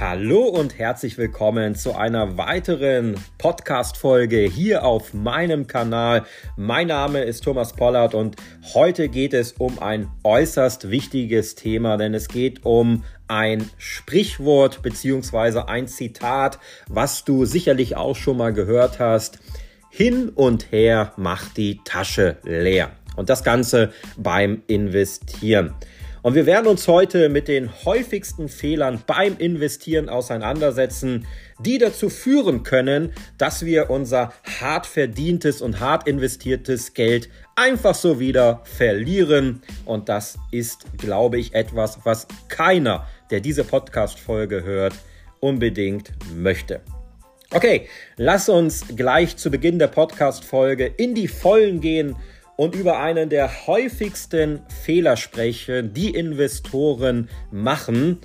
Hallo und herzlich willkommen zu einer weiteren Podcast-Folge hier auf meinem Kanal. Mein Name ist Thomas Pollard und heute geht es um ein äußerst wichtiges Thema, denn es geht um ein Sprichwort beziehungsweise ein Zitat, was du sicherlich auch schon mal gehört hast. Hin und her macht die Tasche leer. Und das Ganze beim Investieren. Und wir werden uns heute mit den häufigsten Fehlern beim Investieren auseinandersetzen, die dazu führen können, dass wir unser hart verdientes und hart investiertes Geld einfach so wieder verlieren. Und das ist, glaube ich, etwas, was keiner, der diese Podcast-Folge hört, unbedingt möchte. Okay, lass uns gleich zu Beginn der Podcast-Folge in die Vollen gehen und über einen der häufigsten Fehler sprechen, die Investoren machen.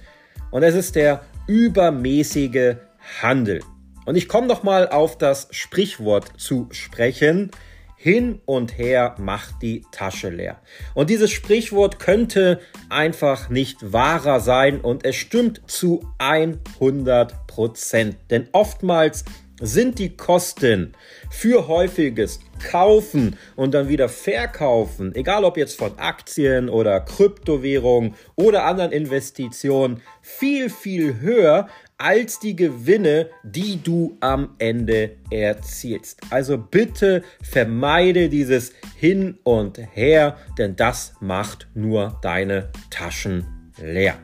Und es ist der übermäßige Handel. Und ich komme noch mal auf das Sprichwort zu sprechen. Hin und her macht die Tasche leer. Und dieses Sprichwort könnte einfach nicht wahrer sein und es stimmt zu 100 Prozent. Denn oftmals sind die Kosten für häufiges Kaufen und dann wieder Verkaufen, egal ob jetzt von Aktien oder Kryptowährungen oder anderen Investitionen, viel, viel höher als die Gewinne, die du am Ende erzielst. Also bitte vermeide dieses Hin und Her, denn das macht nur deine Taschen leer.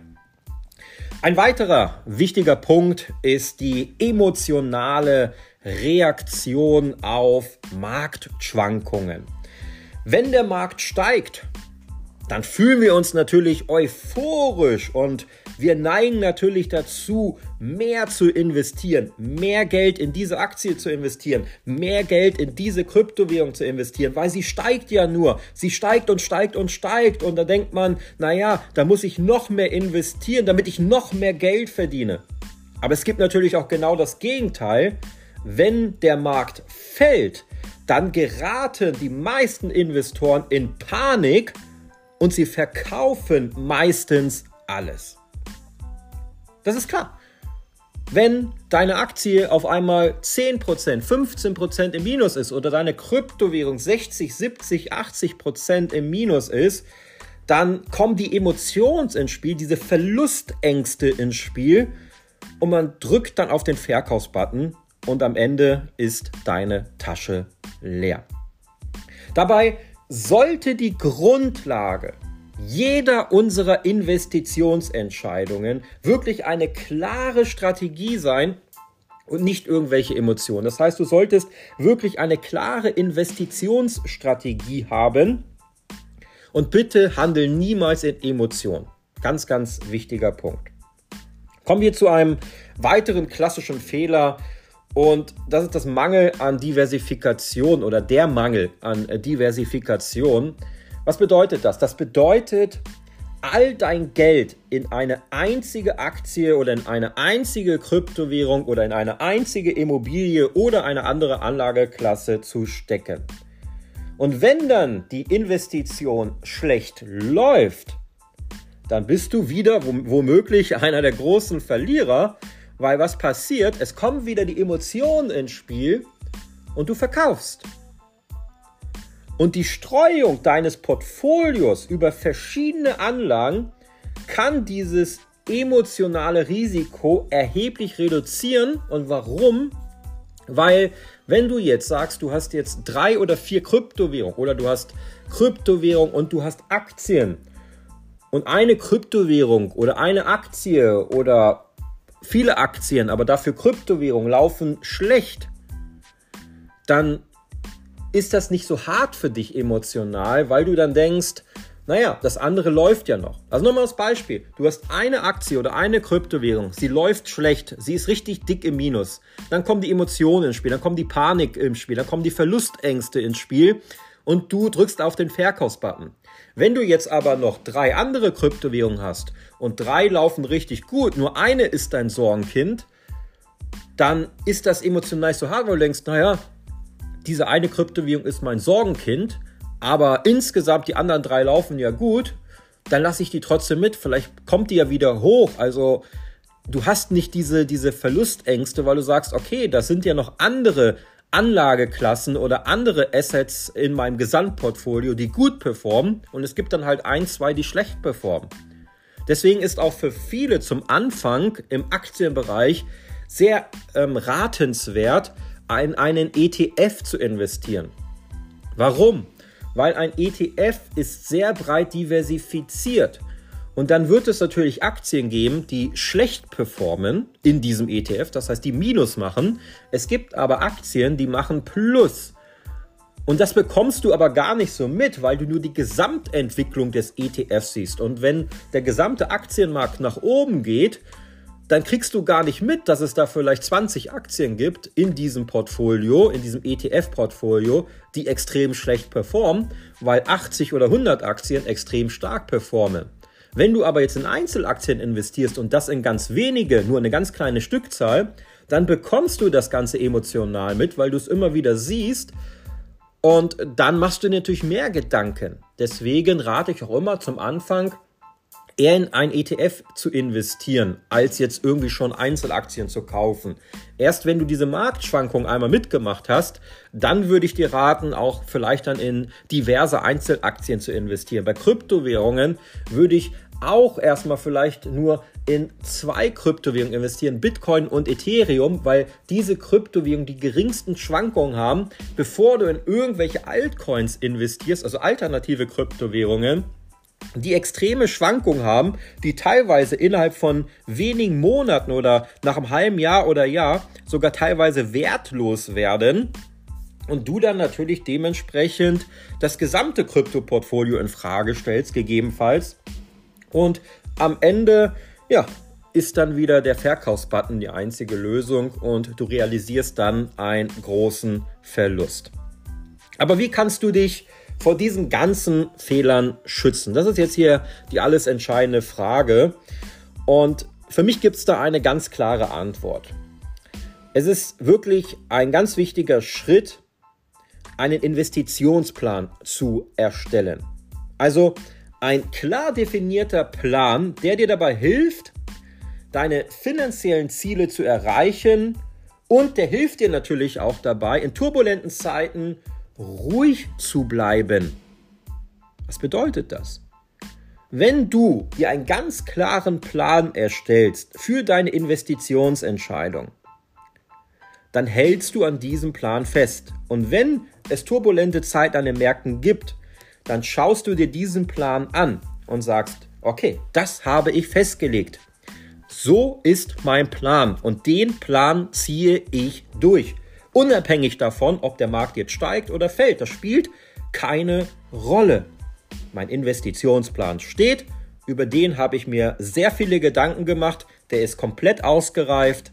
Ein weiterer wichtiger Punkt ist die emotionale Reaktion auf Marktschwankungen. Wenn der Markt steigt, dann fühlen wir uns natürlich euphorisch und wir neigen natürlich dazu, mehr zu investieren, mehr Geld in diese Aktie zu investieren, mehr Geld in diese Kryptowährung zu investieren, weil sie steigt ja nur. Sie steigt und steigt und steigt und da denkt man, naja, da muss ich noch mehr investieren, damit ich noch mehr Geld verdiene. Aber es gibt natürlich auch genau das Gegenteil. Wenn der Markt fällt, dann geraten die meisten Investoren in Panik und sie verkaufen meistens alles. Das ist klar. Wenn deine Aktie auf einmal 10%, 15% im Minus ist oder deine Kryptowährung 60, 70, 80% im Minus ist, dann kommen die Emotionen ins Spiel, diese Verlustängste ins Spiel und man drückt dann auf den Verkaufsbutton und am Ende ist deine Tasche leer. Dabei sollte die Grundlage jeder unserer Investitionsentscheidungen wirklich eine klare Strategie sein und nicht irgendwelche Emotionen. Das heißt, du solltest wirklich eine klare Investitionsstrategie haben und bitte handel niemals in Emotionen. Ganz, ganz wichtiger Punkt. Kommen wir zu einem weiteren klassischen Fehler, und das ist das Mangel an Diversifikation oder der Mangel an äh, Diversifikation. Was bedeutet das? Das bedeutet, all dein Geld in eine einzige Aktie oder in eine einzige Kryptowährung oder in eine einzige Immobilie oder eine andere Anlageklasse zu stecken. Und wenn dann die Investition schlecht läuft, dann bist du wieder womöglich einer der großen Verlierer, weil was passiert? Es kommen wieder die Emotionen ins Spiel und du verkaufst. Und die Streuung deines Portfolios über verschiedene Anlagen kann dieses emotionale Risiko erheblich reduzieren. Und warum? Weil wenn du jetzt sagst, du hast jetzt drei oder vier Kryptowährungen oder du hast Kryptowährung und du hast Aktien und eine Kryptowährung oder eine Aktie oder viele Aktien, aber dafür Kryptowährungen laufen schlecht, dann ist das nicht so hart für dich emotional, weil du dann denkst, naja, das andere läuft ja noch. Also nochmal das Beispiel. Du hast eine Aktie oder eine Kryptowährung, sie läuft schlecht, sie ist richtig dick im Minus. Dann kommen die Emotionen ins Spiel, dann kommt die Panik ins Spiel, dann kommen die Verlustängste ins Spiel und du drückst auf den Verkaufsbutton. Wenn du jetzt aber noch drei andere Kryptowährungen hast und drei laufen richtig gut, nur eine ist dein Sorgenkind, dann ist das emotional nicht so hart, weil du denkst, naja, diese eine Kryptowährung ist mein Sorgenkind, aber insgesamt die anderen drei laufen ja gut, dann lasse ich die trotzdem mit. Vielleicht kommt die ja wieder hoch. Also du hast nicht diese, diese Verlustängste, weil du sagst, okay, das sind ja noch andere Anlageklassen oder andere Assets in meinem Gesamtportfolio, die gut performen und es gibt dann halt ein, zwei, die schlecht performen. Deswegen ist auch für viele zum Anfang im Aktienbereich sehr ähm, ratenswert, in einen ETF zu investieren. Warum? Weil ein ETF ist sehr breit diversifiziert. Und dann wird es natürlich Aktien geben, die schlecht performen in diesem ETF, das heißt, die Minus machen. Es gibt aber Aktien, die machen Plus. Und das bekommst du aber gar nicht so mit, weil du nur die Gesamtentwicklung des ETFs siehst. Und wenn der gesamte Aktienmarkt nach oben geht, dann kriegst du gar nicht mit, dass es da vielleicht 20 Aktien gibt in diesem Portfolio, in diesem ETF-Portfolio, die extrem schlecht performen, weil 80 oder 100 Aktien extrem stark performen. Wenn du aber jetzt in Einzelaktien investierst und das in ganz wenige, nur eine ganz kleine Stückzahl, dann bekommst du das Ganze emotional mit, weil du es immer wieder siehst und dann machst du natürlich mehr Gedanken. Deswegen rate ich auch immer zum Anfang, eher in ein ETF zu investieren, als jetzt irgendwie schon Einzelaktien zu kaufen. Erst wenn du diese Marktschwankung einmal mitgemacht hast, dann würde ich dir raten, auch vielleicht dann in diverse Einzelaktien zu investieren. Bei Kryptowährungen würde ich auch erstmal vielleicht nur in zwei Kryptowährungen investieren, Bitcoin und Ethereum, weil diese Kryptowährungen die geringsten Schwankungen haben, bevor du in irgendwelche Altcoins investierst, also alternative Kryptowährungen die extreme Schwankungen haben, die teilweise innerhalb von wenigen Monaten oder nach einem halben Jahr oder Jahr sogar teilweise wertlos werden und du dann natürlich dementsprechend das gesamte Kryptoportfolio in Frage stellst, gegebenenfalls. Und am Ende, ja, ist dann wieder der Verkaufsbutton die einzige Lösung und du realisierst dann einen großen Verlust. Aber wie kannst du dich vor diesen ganzen Fehlern schützen? Das ist jetzt hier die alles entscheidende Frage. Und für mich gibt es da eine ganz klare Antwort. Es ist wirklich ein ganz wichtiger Schritt, einen Investitionsplan zu erstellen. Also ein klar definierter Plan, der dir dabei hilft, deine finanziellen Ziele zu erreichen und der hilft dir natürlich auch dabei, in turbulenten Zeiten ruhig zu bleiben. Was bedeutet das? Wenn du dir einen ganz klaren Plan erstellst für deine Investitionsentscheidung, dann hältst du an diesem Plan fest. Und wenn es turbulente Zeit an den Märkten gibt, dann schaust du dir diesen Plan an und sagst, okay, das habe ich festgelegt. So ist mein Plan und den Plan ziehe ich durch. Unabhängig davon, ob der Markt jetzt steigt oder fällt, das spielt keine Rolle. Mein Investitionsplan steht, über den habe ich mir sehr viele Gedanken gemacht, der ist komplett ausgereift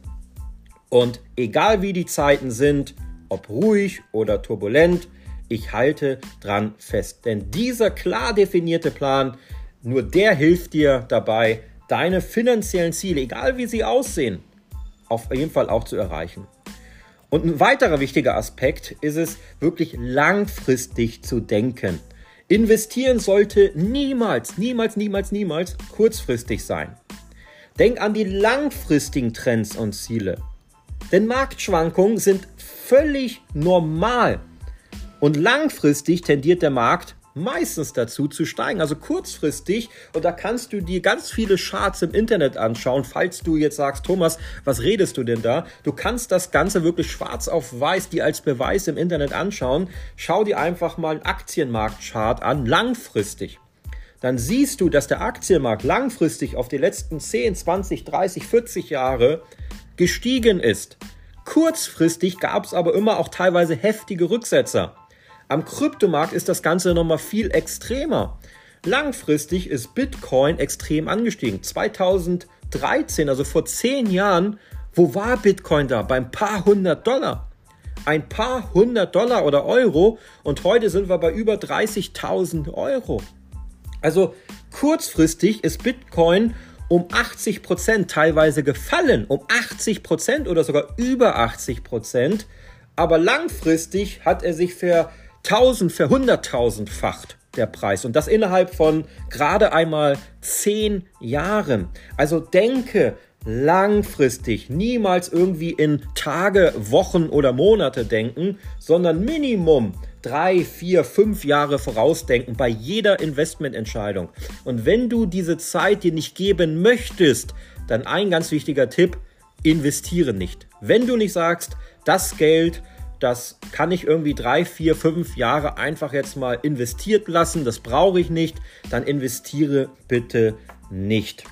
und egal wie die Zeiten sind, ob ruhig oder turbulent, ich halte dran fest. Denn dieser klar definierte Plan, nur der hilft dir dabei, deine finanziellen Ziele, egal wie sie aussehen, auf jeden Fall auch zu erreichen. Und ein weiterer wichtiger Aspekt ist es, wirklich langfristig zu denken. Investieren sollte niemals, niemals, niemals, niemals kurzfristig sein. Denk an die langfristigen Trends und Ziele. Denn Marktschwankungen sind völlig normal. Und langfristig tendiert der Markt meistens dazu zu steigen. Also kurzfristig, und da kannst du dir ganz viele Charts im Internet anschauen, falls du jetzt sagst, Thomas, was redest du denn da? Du kannst das Ganze wirklich schwarz auf weiß, die als Beweis im Internet anschauen. Schau dir einfach mal einen Aktienmarktchart an, langfristig. Dann siehst du, dass der Aktienmarkt langfristig auf die letzten 10, 20, 30, 40 Jahre gestiegen ist. Kurzfristig gab es aber immer auch teilweise heftige Rücksetzer. Am Kryptomarkt ist das Ganze nochmal viel extremer. Langfristig ist Bitcoin extrem angestiegen. 2013, also vor zehn Jahren, wo war Bitcoin da? Beim paar hundert Dollar. Ein paar hundert Dollar oder Euro und heute sind wir bei über 30.000 Euro. Also kurzfristig ist Bitcoin um 80 Prozent teilweise gefallen, um 80 Prozent oder sogar über 80 Prozent. Aber langfristig hat er sich für 1000, für 100.000-facht der Preis und das innerhalb von gerade einmal zehn Jahren. Also denke langfristig, niemals irgendwie in Tage, Wochen oder Monate denken, sondern Minimum drei, vier, fünf Jahre vorausdenken bei jeder Investmententscheidung. Und wenn du diese Zeit dir nicht geben möchtest, dann ein ganz wichtiger Tipp, investiere nicht. Wenn du nicht sagst, das Geld, das kann ich irgendwie drei, vier, fünf Jahre einfach jetzt mal investiert lassen, das brauche ich nicht, dann investiere bitte nicht.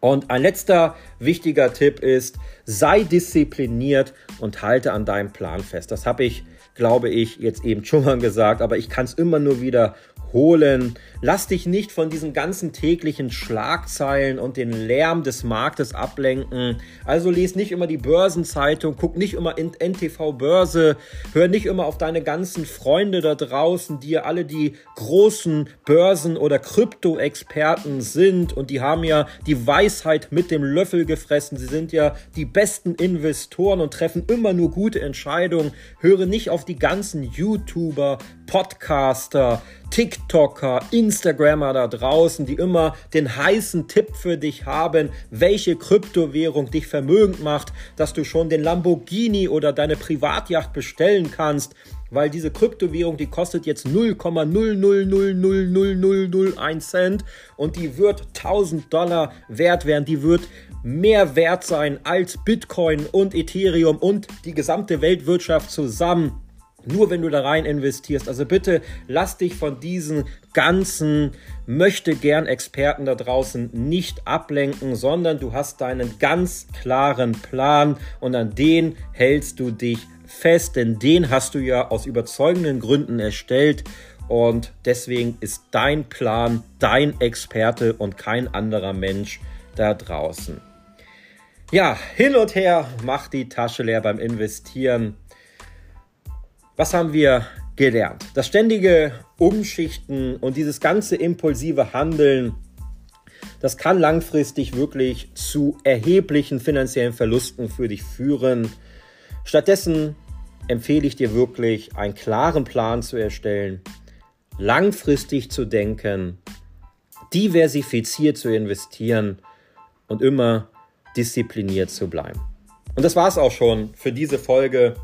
Und ein letzter wichtiger Tipp ist, sei diszipliniert und halte an deinem Plan fest. Das habe ich, glaube ich, jetzt eben schon mal gesagt, aber ich kann es immer nur wieder holen. Lass dich nicht von diesen ganzen täglichen Schlagzeilen und den Lärm des Marktes ablenken. Also lies nicht immer die Börsenzeitung, guck nicht immer in NTV Börse, hör nicht immer auf deine ganzen Freunde da draußen, die ja alle die großen Börsen- oder Krypto-Experten sind und die haben ja die Weisheit mit dem Löffel gefressen. Sie sind ja die besten Investoren und treffen immer nur gute Entscheidungen. Höre nicht auf die ganzen YouTuber, Podcaster, TikToker, Instagrammer da draußen, die immer den heißen Tipp für dich haben, welche Kryptowährung dich vermögend macht, dass du schon den Lamborghini oder deine Privatjacht bestellen kannst, weil diese Kryptowährung, die kostet jetzt 0,0000001 Cent und die wird 1000 Dollar wert werden, die wird mehr wert sein als Bitcoin und Ethereum und die gesamte Weltwirtschaft zusammen. Nur wenn du da rein investierst. Also bitte lass dich von diesen ganzen möchte gern Experten da draußen nicht ablenken, sondern du hast deinen ganz klaren Plan und an den hältst du dich fest, denn den hast du ja aus überzeugenden Gründen erstellt und deswegen ist dein Plan dein Experte und kein anderer Mensch da draußen. Ja, hin und her macht die Tasche leer beim Investieren. Was haben wir gelernt? Das ständige Umschichten und dieses ganze impulsive Handeln, das kann langfristig wirklich zu erheblichen finanziellen Verlusten für dich führen. Stattdessen empfehle ich dir wirklich, einen klaren Plan zu erstellen, langfristig zu denken, diversifiziert zu investieren und immer diszipliniert zu bleiben. Und das war es auch schon für diese Folge.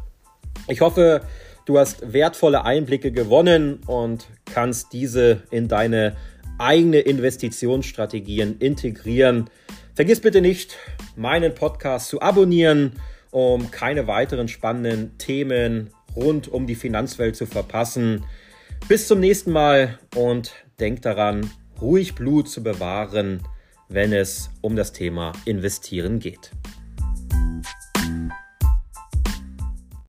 Ich hoffe, Du hast wertvolle Einblicke gewonnen und kannst diese in deine eigene Investitionsstrategien integrieren. Vergiss bitte nicht, meinen Podcast zu abonnieren, um keine weiteren spannenden Themen rund um die Finanzwelt zu verpassen. Bis zum nächsten Mal und denk daran, ruhig Blut zu bewahren, wenn es um das Thema Investieren geht.